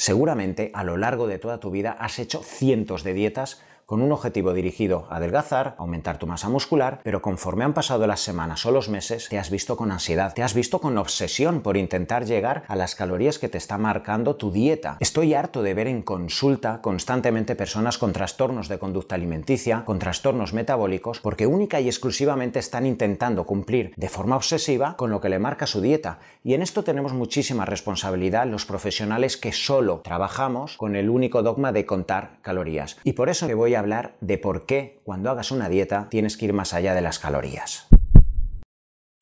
Seguramente a lo largo de toda tu vida has hecho cientos de dietas con un objetivo dirigido a adelgazar, aumentar tu masa muscular, pero conforme han pasado las semanas o los meses, te has visto con ansiedad, te has visto con obsesión por intentar llegar a las calorías que te está marcando tu dieta. Estoy harto de ver en consulta constantemente personas con trastornos de conducta alimenticia, con trastornos metabólicos, porque única y exclusivamente están intentando cumplir de forma obsesiva con lo que le marca su dieta. Y en esto tenemos muchísima responsabilidad los profesionales que solo trabajamos con el único dogma de contar calorías. Y por eso te voy a hablar de por qué cuando hagas una dieta tienes que ir más allá de las calorías.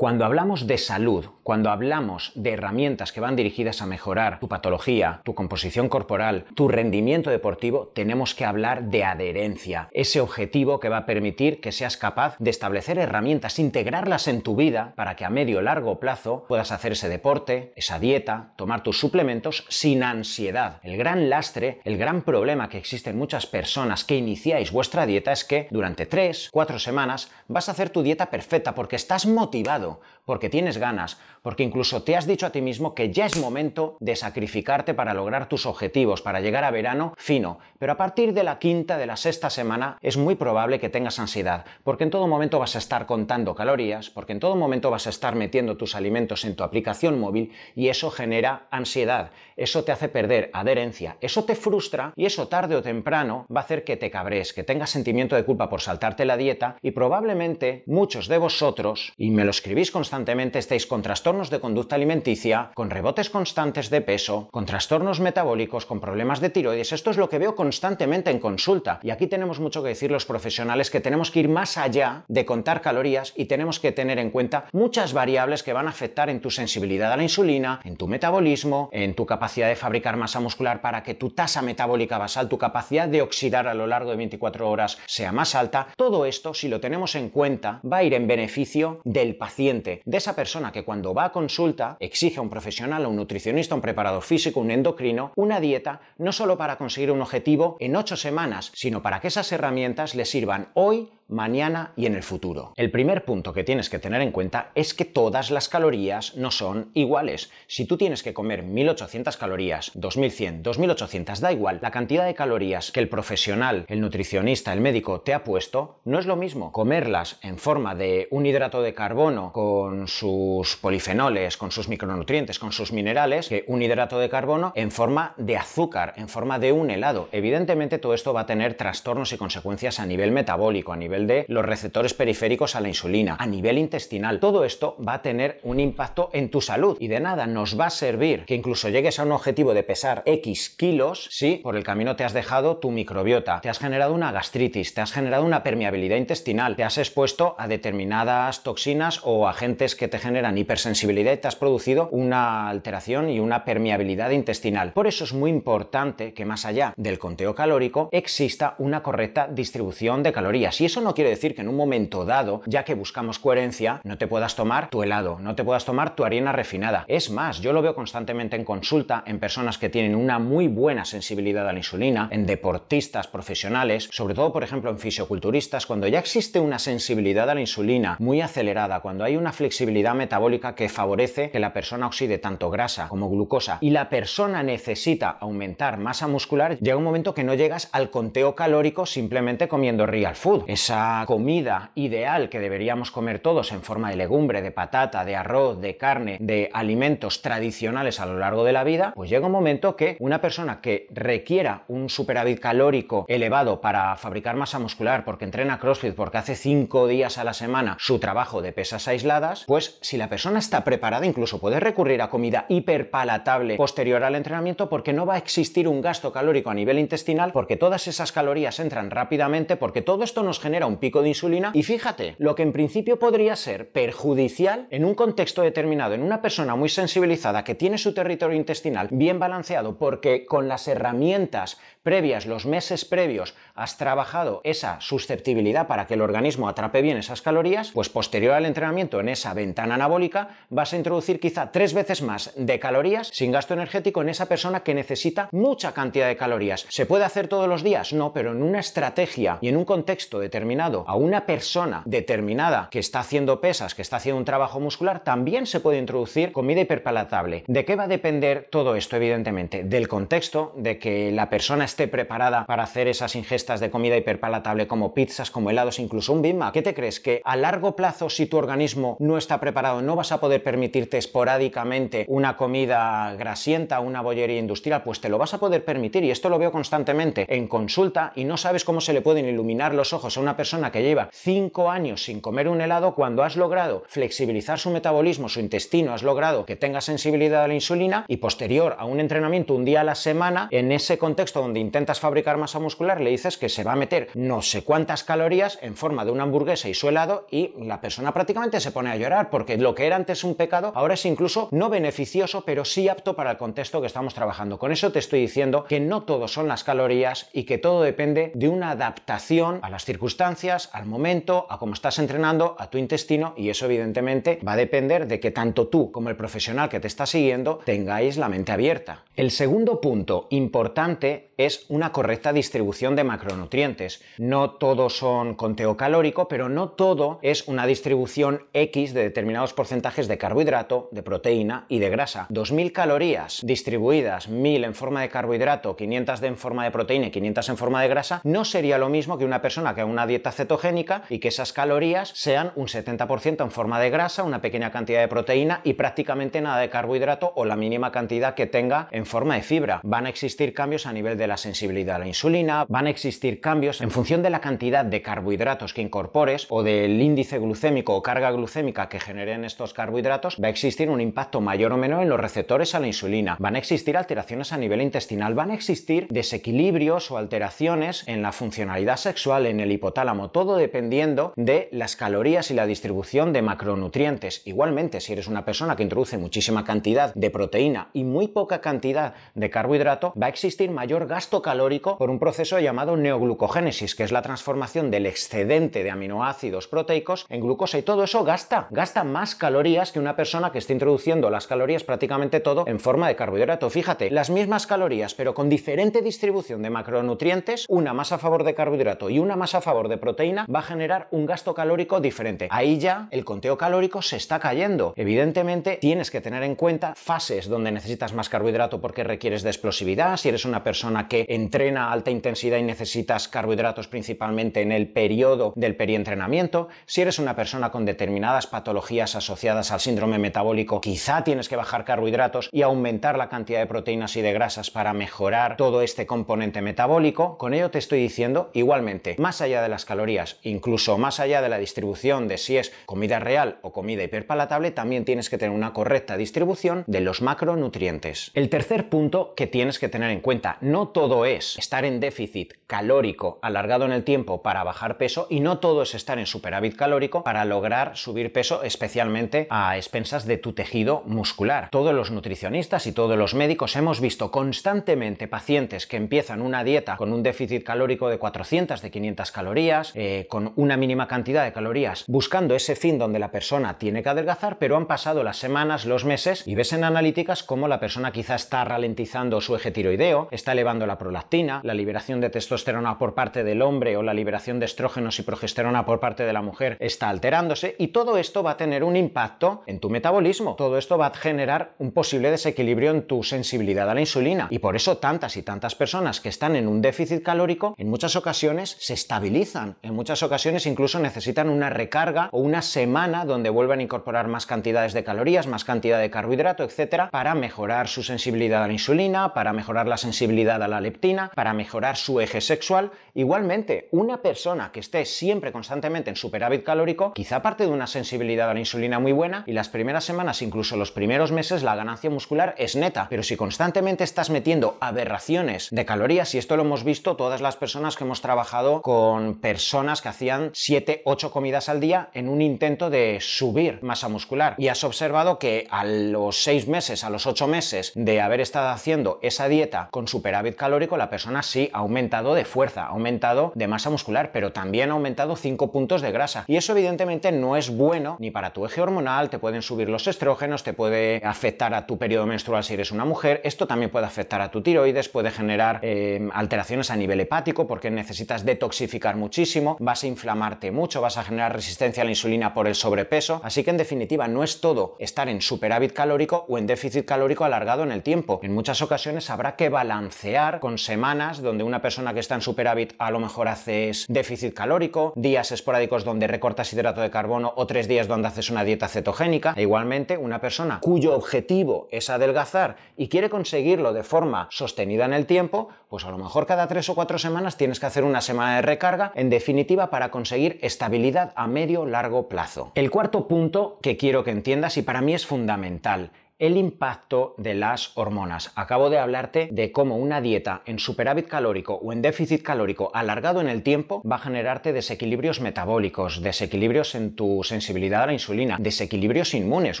Cuando hablamos de salud, cuando hablamos de herramientas que van dirigidas a mejorar tu patología, tu composición corporal, tu rendimiento deportivo, tenemos que hablar de adherencia, ese objetivo que va a permitir que seas capaz de establecer herramientas, integrarlas en tu vida para que a medio o largo plazo puedas hacer ese deporte, esa dieta, tomar tus suplementos sin ansiedad. El gran lastre, el gran problema que existe en muchas personas que iniciáis vuestra dieta es que durante 3, 4 semanas vas a hacer tu dieta perfecta porque estás motivado porque tienes ganas, porque incluso te has dicho a ti mismo que ya es momento de sacrificarte para lograr tus objetivos, para llegar a verano fino. Pero a partir de la quinta, de la sexta semana, es muy probable que tengas ansiedad, porque en todo momento vas a estar contando calorías, porque en todo momento vas a estar metiendo tus alimentos en tu aplicación móvil y eso genera ansiedad, eso te hace perder adherencia, eso te frustra y eso tarde o temprano va a hacer que te cabres, que tengas sentimiento de culpa por saltarte la dieta y probablemente muchos de vosotros, y me lo escribís constantemente estáis con trastornos de conducta alimenticia, con rebotes constantes de peso, con trastornos metabólicos, con problemas de tiroides. Esto es lo que veo constantemente en consulta. Y aquí tenemos mucho que decir los profesionales que tenemos que ir más allá de contar calorías y tenemos que tener en cuenta muchas variables que van a afectar en tu sensibilidad a la insulina, en tu metabolismo, en tu capacidad de fabricar masa muscular para que tu tasa metabólica basal, tu capacidad de oxidar a lo largo de 24 horas sea más alta. Todo esto, si lo tenemos en cuenta, va a ir en beneficio del paciente de esa persona que cuando va a consulta exige a un profesional, a un nutricionista, un preparador físico, un endocrino, una dieta, no solo para conseguir un objetivo en ocho semanas, sino para que esas herramientas le sirvan hoy, mañana y en el futuro. El primer punto que tienes que tener en cuenta es que todas las calorías no son iguales. Si tú tienes que comer 1800 calorías, 2100, 2800, da igual, la cantidad de calorías que el profesional, el nutricionista, el médico te ha puesto, no es lo mismo comerlas en forma de un hidrato de carbono con sus polifenoles, con sus micronutrientes, con sus minerales, que un hidrato de carbono en forma de azúcar, en forma de un helado. Evidentemente todo esto va a tener trastornos y consecuencias a nivel metabólico, a nivel de los receptores periféricos a la insulina, a nivel intestinal. Todo esto va a tener un impacto en tu salud y de nada nos va a servir que incluso llegues a un objetivo de pesar X kilos si por el camino te has dejado tu microbiota, te has generado una gastritis, te has generado una permeabilidad intestinal, te has expuesto a determinadas toxinas o agentes que te generan hipersensibilidad y te has producido una alteración y una permeabilidad intestinal. Por eso es muy importante que más allá del conteo calórico exista una correcta distribución de calorías y eso no no quiere decir que en un momento dado, ya que buscamos coherencia, no te puedas tomar tu helado, no te puedas tomar tu harina refinada. Es más, yo lo veo constantemente en consulta en personas que tienen una muy buena sensibilidad a la insulina, en deportistas profesionales, sobre todo por ejemplo en fisioculturistas, cuando ya existe una sensibilidad a la insulina muy acelerada, cuando hay una flexibilidad metabólica que favorece que la persona oxide tanto grasa como glucosa y la persona necesita aumentar masa muscular, llega un momento que no llegas al conteo calórico simplemente comiendo real food. Esa comida ideal que deberíamos comer todos en forma de legumbre, de patata, de arroz, de carne, de alimentos tradicionales a lo largo de la vida, pues llega un momento que una persona que requiera un superávit calórico elevado para fabricar masa muscular, porque entrena CrossFit, porque hace cinco días a la semana su trabajo de pesas aisladas, pues si la persona está preparada, incluso puede recurrir a comida hiperpalatable posterior al entrenamiento porque no va a existir un gasto calórico a nivel intestinal, porque todas esas calorías entran rápidamente, porque todo esto nos genera un pico de insulina y fíjate, lo que en principio podría ser perjudicial en un contexto determinado, en una persona muy sensibilizada que tiene su territorio intestinal bien balanceado porque con las herramientas previas, los meses previos, has trabajado esa susceptibilidad para que el organismo atrape bien esas calorías, pues posterior al entrenamiento en esa ventana anabólica vas a introducir quizá tres veces más de calorías sin gasto energético en esa persona que necesita mucha cantidad de calorías. ¿Se puede hacer todos los días? No, pero en una estrategia y en un contexto determinado a una persona determinada que está haciendo pesas, que está haciendo un trabajo muscular, también se puede introducir comida hiperpalatable. ¿De qué va a depender todo esto? Evidentemente, del contexto, de que la persona esté preparada para hacer esas ingestas de comida hiperpalatable como pizzas, como helados, incluso un Big ¿Qué te crees? ¿Que a largo plazo, si tu organismo no está preparado, no vas a poder permitirte esporádicamente una comida grasienta, una bollería industrial? Pues te lo vas a poder permitir y esto lo veo constantemente en consulta y no sabes cómo se le pueden iluminar los ojos a una persona que lleva 5 años sin comer un helado cuando has logrado flexibilizar su metabolismo, su intestino, has logrado que tenga sensibilidad a la insulina y posterior a un entrenamiento un día a la semana, en ese contexto donde intentas fabricar masa muscular, le dices que se va a meter no sé cuántas calorías en forma de una hamburguesa y su helado y la persona prácticamente se pone a llorar porque lo que era antes un pecado ahora es incluso no beneficioso pero sí apto para el contexto que estamos trabajando. Con eso te estoy diciendo que no todo son las calorías y que todo depende de una adaptación a las circunstancias, al momento, a cómo estás entrenando, a tu intestino y eso evidentemente va a depender de que tanto tú como el profesional que te está siguiendo tengáis la mente abierta. El segundo punto importante es una correcta distribución de macronutrientes. No todos son conteo calórico, pero no todo es una distribución X de determinados porcentajes de carbohidrato, de proteína y de grasa. 2.000 calorías distribuidas, 1.000 en forma de carbohidrato, 500 en forma de proteína y 500 en forma de grasa, no sería lo mismo que una persona que haga una dieta cetogénica y que esas calorías sean un 70% en forma de grasa, una pequeña cantidad de proteína y prácticamente nada de carbohidrato o la mínima cantidad que tenga en forma de fibra. Van a existir cambios a nivel de la sensibilidad a la insulina, van a existir cambios en función de la cantidad de carbohidratos que incorpores o del índice glucémico o carga glucémica que generen estos carbohidratos, va a existir un impacto mayor o menor en los receptores a la insulina. Van a existir alteraciones a nivel intestinal, van a existir desequilibrios o alteraciones en la funcionalidad sexual, en el hipotálamo, todo dependiendo de las calorías y la distribución de macronutrientes. Igualmente, si eres una persona que introduce muchísima cantidad de proteína y muy poca cantidad de carbohidrato, va a existir mayor gasto calórico por un proceso llamado neoglucogénesis, que es la transformación del excedente de aminoácidos proteicos en glucosa y todo eso gasta, gasta más calorías que una persona que esté introduciendo las calorías prácticamente todo en forma de carbohidrato. Fíjate, las mismas calorías, pero con diferente distribución de macronutrientes, una más a favor de carbohidrato y una más a favor de proteína, va a generar un gasto calórico diferente. Ahí ya el conteo calórico se está cayendo. Evidentemente tienes que tener en cuenta fases donde necesitas más carbohidrato porque requieres de explosividad, si eres una persona que entrena a alta intensidad y necesitas carbohidratos principalmente en el periodo del perientrenamiento, si eres una persona con determinadas patologías asociadas al síndrome metabólico, quizá tienes que bajar carbohidratos y aumentar la cantidad de proteínas y de grasas para mejorar todo este componente metabólico. Con ello te estoy diciendo igualmente, más allá de las calorías, incluso más allá de la distribución de si es comida real o comida hiperpalatable, también tienes que tener una correcta distribución de los macronutrientes. El tercer punto que tienes que tener en cuenta, no todo es estar en déficit calórico alargado en el tiempo para bajar peso y no todo es estar en superávit calórico para lograr subir peso, especialmente a expensas de tu tejido muscular. Todos los nutricionistas y todos los médicos hemos visto constantemente pacientes que empiezan una dieta con un déficit calórico de 400, de 500 calorías, eh, con una mínima cantidad de calorías, buscando ese fin donde la persona tiene que adelgazar, pero han pasado las semanas, los meses y ves en analíticas cómo la persona quizá está ralentizando su eje tiroideo, está elevando la prolactina, la liberación de testosterona por parte del hombre o la liberación de estrógenos y progesterona por parte de la mujer está alterándose y todo esto va a tener un impacto en tu metabolismo. Todo esto va a generar un posible desequilibrio en tu sensibilidad a la insulina y por eso tantas y tantas personas que están en un déficit calórico en muchas ocasiones se estabilizan, en muchas ocasiones incluso necesitan una recarga o una semana donde vuelvan a incorporar más cantidades de calorías, más cantidad de carbohidrato, etcétera, para mejorar su sensibilidad a la insulina, para mejorar la sensibilidad a la leptina, para mejorar su eje sexual. Igualmente, una persona que esté siempre constantemente en superávit calórico, quizá parte de una sensibilidad a la insulina muy buena y las primeras semanas, incluso los primeros meses, la ganancia muscular es neta. Pero si constantemente estás metiendo aberraciones de calorías, y esto lo hemos visto todas las personas que hemos trabajado con personas que hacían 7, 8 comidas al día en un intento de subir masa muscular. Y has observado que a los 6 meses, a los 8 meses de haber estado haciendo esa dieta con superávit calórico, la persona sí ha aumentado de fuerza, ha aumentado de masa muscular, pero también ha aumentado 5 puntos de grasa. Y eso evidentemente no es bueno ni para tu eje hormonal, te pueden subir los estrógenos, te puede afectar a tu periodo menstrual si eres una mujer, esto también puede afectar a tu tiroides, puede generar eh, alteraciones a nivel hepático porque necesitas detoxificar muchísimo, vas a inflamarte mucho, vas a generar resistencia a la insulina por el sobrepeso, así que en definitiva no es todo estar en superávit calórico o en déficit calórico alargado en el tiempo. En muchas ocasiones habrá que balancear con semanas donde una persona que está en superávit a lo mejor haces déficit calórico, días esporádicos donde recortas hidrato de carbono o tres días donde haces una dieta cetogénica. E igualmente, una persona cuyo objetivo es adelgazar y quiere conseguirlo de forma sostenida en el tiempo, pues a lo mejor cada tres o cuatro semanas tienes que hacer una semana de recarga, en definitiva, para conseguir estabilidad a medio largo plazo. El cuarto punto que quiero que entiendas y para mí es fundamental el impacto de las hormonas. Acabo de hablarte de cómo una dieta en superávit calórico o en déficit calórico alargado en el tiempo va a generarte desequilibrios metabólicos, desequilibrios en tu sensibilidad a la insulina, desequilibrios inmunes.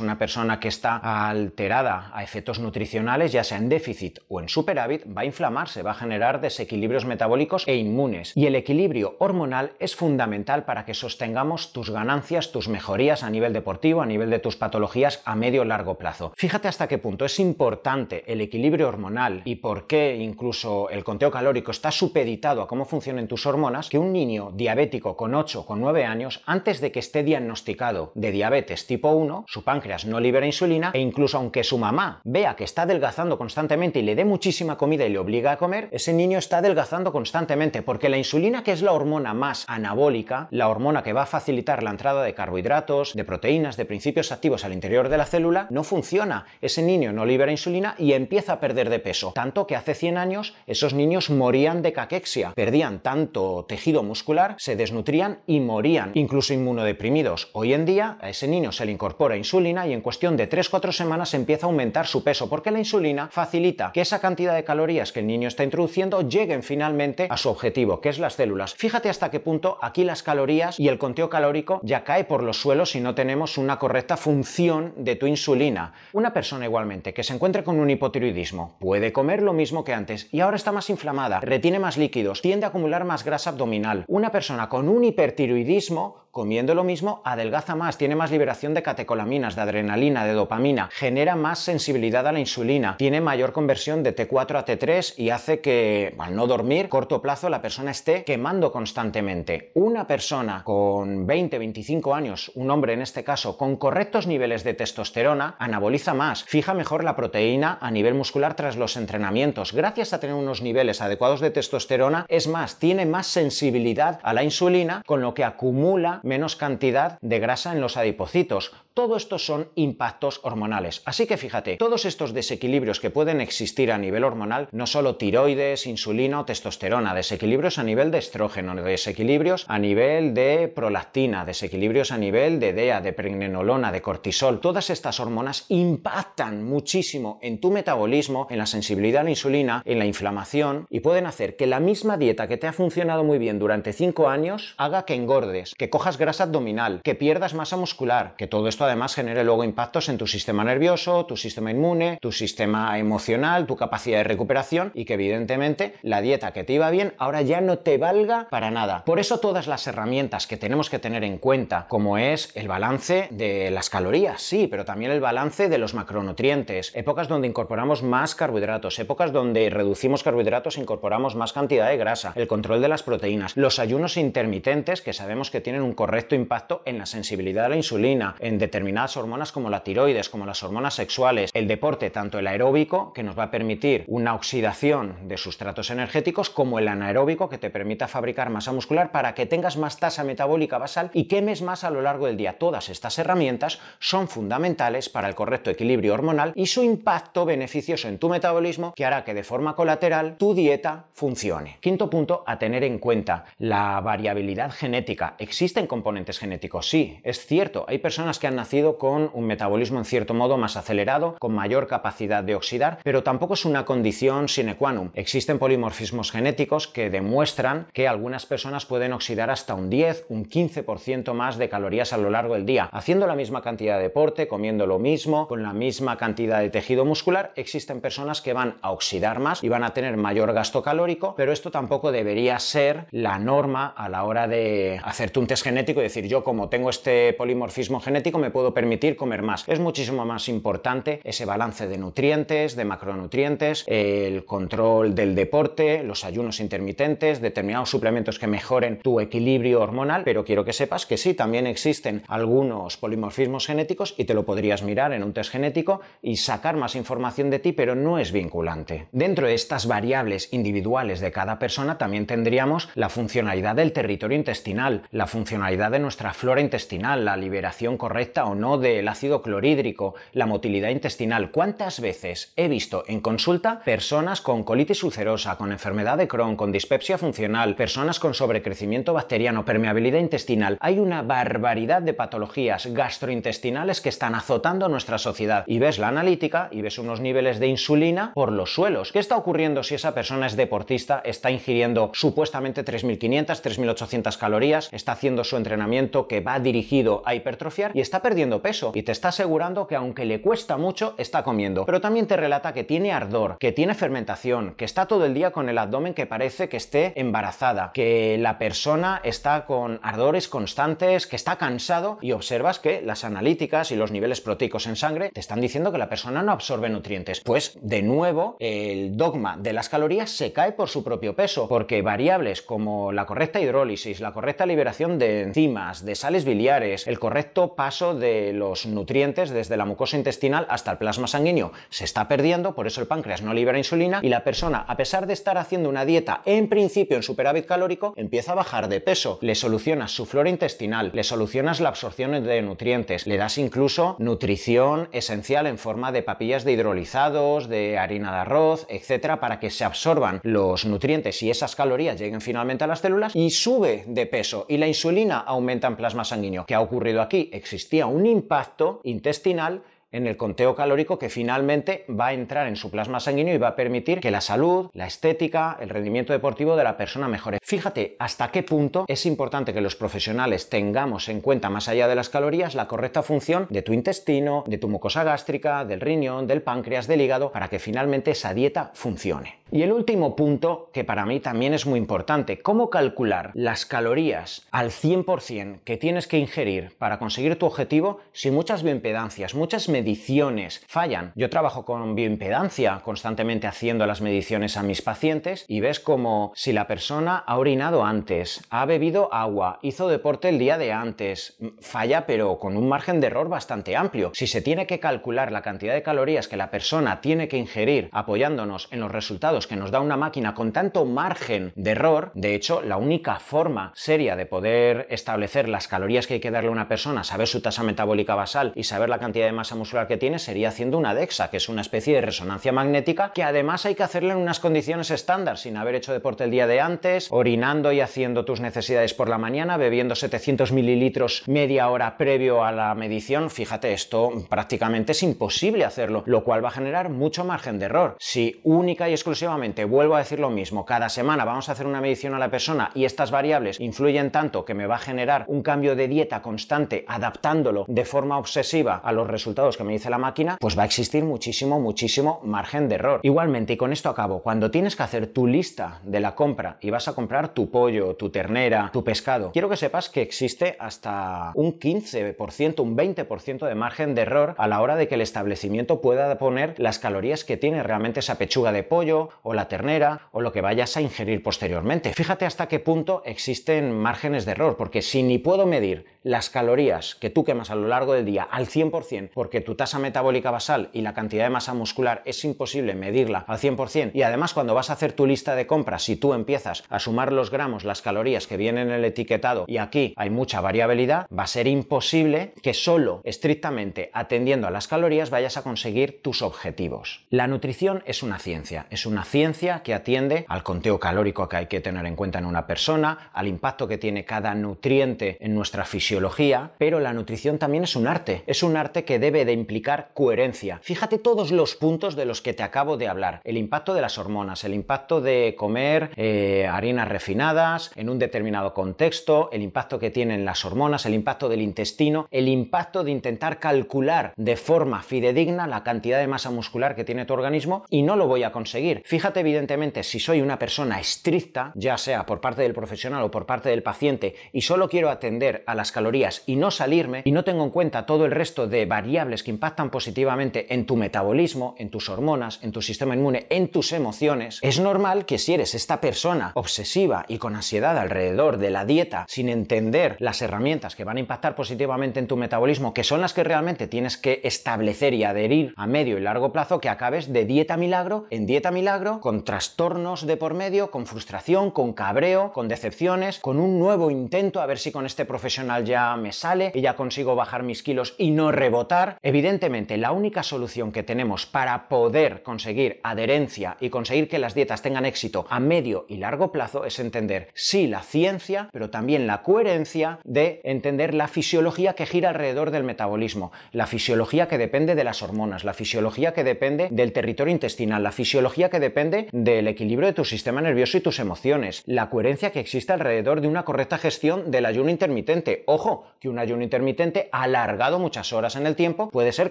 Una persona que está alterada a efectos nutricionales, ya sea en déficit o en superávit, va a inflamarse, va a generar desequilibrios metabólicos e inmunes. Y el equilibrio hormonal es fundamental para que sostengamos tus ganancias, tus mejorías a nivel deportivo, a nivel de tus patologías a medio largo plazo. Hasta qué punto es importante el equilibrio hormonal y por qué incluso el conteo calórico está supeditado a cómo funcionan tus hormonas, que un niño diabético con 8, con 9 años, antes de que esté diagnosticado de diabetes tipo 1, su páncreas no libera insulina e incluso aunque su mamá vea que está adelgazando constantemente y le dé muchísima comida y le obliga a comer, ese niño está adelgazando constantemente porque la insulina, que es la hormona más anabólica, la hormona que va a facilitar la entrada de carbohidratos, de proteínas, de principios activos al interior de la célula, no funciona ese niño no libera insulina y empieza a perder de peso. Tanto que hace 100 años esos niños morían de caquexia, perdían tanto tejido muscular, se desnutrían y morían, incluso inmunodeprimidos. Hoy en día a ese niño se le incorpora insulina y en cuestión de 3-4 semanas empieza a aumentar su peso porque la insulina facilita que esa cantidad de calorías que el niño está introduciendo lleguen finalmente a su objetivo, que es las células. Fíjate hasta qué punto aquí las calorías y el conteo calórico ya cae por los suelos si no tenemos una correcta función de tu insulina. Una persona igualmente que se encuentre con un hipotiroidismo puede comer lo mismo que antes y ahora está más inflamada, retiene más líquidos, tiende a acumular más grasa abdominal. Una persona con un hipertiroidismo comiendo lo mismo adelgaza más, tiene más liberación de catecolaminas, de adrenalina, de dopamina, genera más sensibilidad a la insulina, tiene mayor conversión de T4 a T3 y hace que al no dormir, corto plazo, la persona esté quemando constantemente. Una persona con 20, 25 años, un hombre en este caso, con correctos niveles de testosterona, anaboliza más, fija mejor la proteína a nivel muscular tras los entrenamientos. Gracias a tener unos niveles adecuados de testosterona, es más, tiene más sensibilidad a la insulina, con lo que acumula menos cantidad de grasa en los adipocitos. Todo esto son impactos hormonales. Así que fíjate, todos estos desequilibrios que pueden existir a nivel hormonal, no solo tiroides, insulina o testosterona, desequilibrios a nivel de estrógeno, desequilibrios a nivel de prolactina, desequilibrios a nivel de DEA, de pregnenolona, de cortisol, todas estas hormonas impactan muchísimo en tu metabolismo, en la sensibilidad a la insulina, en la inflamación y pueden hacer que la misma dieta que te ha funcionado muy bien durante 5 años haga que engordes, que cojas grasa abdominal, que pierdas masa muscular, que todo esto además genere luego impactos en tu sistema nervioso, tu sistema inmune, tu sistema emocional, tu capacidad de recuperación y que evidentemente la dieta que te iba bien ahora ya no te valga para nada. Por eso todas las herramientas que tenemos que tener en cuenta, como es el balance de las calorías, sí, pero también el balance de los macronutrientes, épocas donde incorporamos más carbohidratos, épocas donde reducimos carbohidratos e incorporamos más cantidad de grasa, el control de las proteínas, los ayunos intermitentes que sabemos que tienen un correcto impacto en la sensibilidad a la insulina, en determinadas hormonas como la tiroides, como las hormonas sexuales, el deporte, tanto el aeróbico, que nos va a permitir una oxidación de sustratos energéticos, como el anaeróbico, que te permita fabricar masa muscular para que tengas más tasa metabólica basal y quemes más a lo largo del día. Todas estas herramientas son fundamentales para el correcto equilibrio hormonal y su impacto beneficioso en tu metabolismo que hará que de forma colateral tu dieta funcione. Quinto punto a tener en cuenta, la variabilidad genética. ¿Existen componentes genéticos? Sí, es cierto, hay personas que han nacido con un metabolismo en cierto modo más acelerado, con mayor capacidad de oxidar, pero tampoco es una condición sine qua non. Existen polimorfismos genéticos que demuestran que algunas personas pueden oxidar hasta un 10, un 15% más de calorías a lo largo del día. Haciendo la misma cantidad de deporte, comiendo lo mismo, con la misma cantidad de tejido muscular, existen personas que van a oxidar más y van a tener mayor gasto calórico, pero esto tampoco debería ser la norma a la hora de hacerte un test genético y decir yo como tengo este polimorfismo genético me puedo permitir comer más. Es muchísimo más importante ese balance de nutrientes, de macronutrientes, el control del deporte, los ayunos intermitentes, determinados suplementos que mejoren tu equilibrio hormonal, pero quiero que sepas que sí, también existen algunos polimorfismos genéticos y te lo podrías mirar en un test genético y sacar más información de ti, pero no es vinculante. Dentro de estas variables individuales de cada persona también tendríamos la funcionalidad del territorio intestinal, la funcionalidad de nuestra flora intestinal, la liberación correcta o no del ácido clorhídrico, la motilidad intestinal. ¿Cuántas veces he visto en consulta personas con colitis ulcerosa, con enfermedad de Crohn, con dispepsia funcional, personas con sobrecrecimiento bacteriano, permeabilidad intestinal? Hay una barbaridad de patologías gastrointestinales que están azotando nuestra sociedad. Y ves la analítica y ves unos niveles de insulina por los suelos. ¿Qué está ocurriendo si esa persona es deportista, está ingiriendo supuestamente 3.500, 3.800 calorías, está haciendo su entrenamiento que va dirigido a hipertrofiar y está perdiendo peso? Y te está asegurando que aunque le cuesta mucho, está comiendo. Pero también te relata que tiene ardor, que tiene fermentación, que está todo el día con el abdomen que parece que esté embarazada, que la persona está con ardores constantes, que está cansado y observas que las analíticas y los niveles proteicos en sangre te están diciendo que la persona no absorbe nutrientes. Pues de nuevo, el dogma de las calorías se cae por su propio peso, porque variables como la correcta hidrólisis, la correcta liberación de enzimas, de sales biliares, el correcto paso de los nutrientes desde la mucosa intestinal hasta el plasma sanguíneo se está perdiendo, por eso el páncreas no libera insulina y la persona, a pesar de estar haciendo una dieta en principio en superávit calórico, empieza a bajar de peso. Le solucionas su flora intestinal, le solucionas la absorción de nutrientes, le das incluso nutrición esencial en forma de papillas de hidrolizados, de harina de arroz, etcétera, para que se absorban los nutrientes y esas calorías lleguen finalmente a las células y sube de peso y la insulina aumenta en plasma sanguíneo. ¿Qué ha ocurrido aquí? Existía un impacto intestinal en el conteo calórico que finalmente va a entrar en su plasma sanguíneo y va a permitir que la salud, la estética, el rendimiento deportivo de la persona mejore. Fíjate hasta qué punto es importante que los profesionales tengamos en cuenta, más allá de las calorías, la correcta función de tu intestino, de tu mucosa gástrica, del riñón, del páncreas, del hígado, para que finalmente esa dieta funcione. Y el último punto, que para mí también es muy importante, cómo calcular las calorías al 100% que tienes que ingerir para conseguir tu objetivo si muchas bioimpedancias, muchas mediciones fallan. Yo trabajo con bioimpedancia constantemente haciendo las mediciones a mis pacientes y ves como si la persona ha orinado antes, ha bebido agua, hizo deporte el día de antes, falla pero con un margen de error bastante amplio. Si se tiene que calcular la cantidad de calorías que la persona tiene que ingerir apoyándonos en los resultados que nos da una máquina con tanto margen de error, de hecho, la única forma seria de poder establecer las calorías que hay que darle a una persona, saber su tasa metabólica basal y saber la cantidad de masa muscular que tiene, sería haciendo una DEXA, que es una especie de resonancia magnética que además hay que hacerla en unas condiciones estándar, sin haber hecho deporte el día de antes, orinando y haciendo tus necesidades por la mañana, bebiendo 700 mililitros media hora previo a la medición. Fíjate, esto prácticamente es imposible hacerlo, lo cual va a generar mucho margen de error. Si única y exclusivamente vuelvo a decir lo mismo, cada semana vamos a hacer una medición a la persona y estas variables influyen tanto que me va a generar un cambio de dieta constante adaptándolo de forma obsesiva a los resultados que me dice la máquina, pues va a existir muchísimo, muchísimo margen de error. Igualmente, y con esto acabo, cuando tienes que hacer tu lista de la compra y vas a comprar tu pollo, tu ternera, tu pescado, quiero que sepas que existe hasta un 15%, un 20% de margen de error a la hora de que el establecimiento pueda poner las calorías que tiene realmente esa pechuga de pollo o la ternera o lo que vayas a ingerir posteriormente. Fíjate hasta qué punto existen márgenes de error, porque si ni puedo medir las calorías que tú quemas a lo largo del día al 100% porque tu tasa metabólica basal y la cantidad de masa muscular es imposible medirla al 100% y además cuando vas a hacer tu lista de compras, si tú empiezas a sumar los gramos, las calorías que vienen en el etiquetado y aquí hay mucha variabilidad, va a ser imposible que solo estrictamente atendiendo a las calorías vayas a conseguir tus objetivos. La nutrición es una ciencia, es una ciencia que atiende al conteo calórico que hay que tener en cuenta en una persona, al impacto que tiene cada nutriente en nuestra fisiología, pero la nutrición también es un arte, es un arte que debe de implicar coherencia. Fíjate todos los puntos de los que te acabo de hablar, el impacto de las hormonas, el impacto de comer eh, harinas refinadas en un determinado contexto, el impacto que tienen las hormonas, el impacto del intestino, el impacto de intentar calcular de forma fidedigna la cantidad de masa muscular que tiene tu organismo y no lo voy a conseguir. Fíjate evidentemente si soy una persona estricta, ya sea por parte del profesional o por parte del paciente, y solo quiero atender a las calorías y no salirme y no tengo en cuenta todo el resto de variables que impactan positivamente en tu metabolismo, en tus hormonas, en tu sistema inmune, en tus emociones, es normal que si eres esta persona obsesiva y con ansiedad alrededor de la dieta sin entender las herramientas que van a impactar positivamente en tu metabolismo, que son las que realmente tienes que establecer y adherir a medio y largo plazo, que acabes de dieta milagro en dieta milagro, con trastornos de por medio, con frustración, con cabreo, con decepciones, con un nuevo intento a ver si con este profesional ya me sale y ya consigo bajar mis kilos y no rebotar. Evidentemente, la única solución que tenemos para poder conseguir adherencia y conseguir que las dietas tengan éxito a medio y largo plazo es entender sí la ciencia, pero también la coherencia de entender la fisiología que gira alrededor del metabolismo, la fisiología que depende de las hormonas, la fisiología que depende del territorio intestinal, la fisiología que depende del equilibrio de tu sistema nervioso y tus emociones, la coherencia que existe alrededor de una correcta gestión del ayuno intermitente. Ojo, que un ayuno intermitente alargado muchas horas en el tiempo puede ser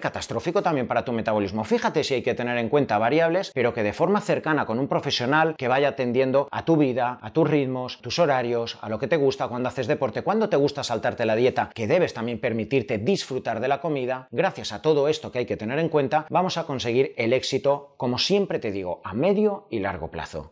catastrófico también para tu metabolismo. Fíjate si hay que tener en cuenta variables, pero que de forma cercana con un profesional que vaya atendiendo a tu vida, a tus ritmos, tus horarios, a lo que te gusta cuando haces deporte, cuando te gusta saltarte la dieta, que debes también permitirte disfrutar de la comida. Gracias a todo esto que hay que tener en cuenta, vamos a conseguir el éxito, como siempre te digo, a medio y largo plazo.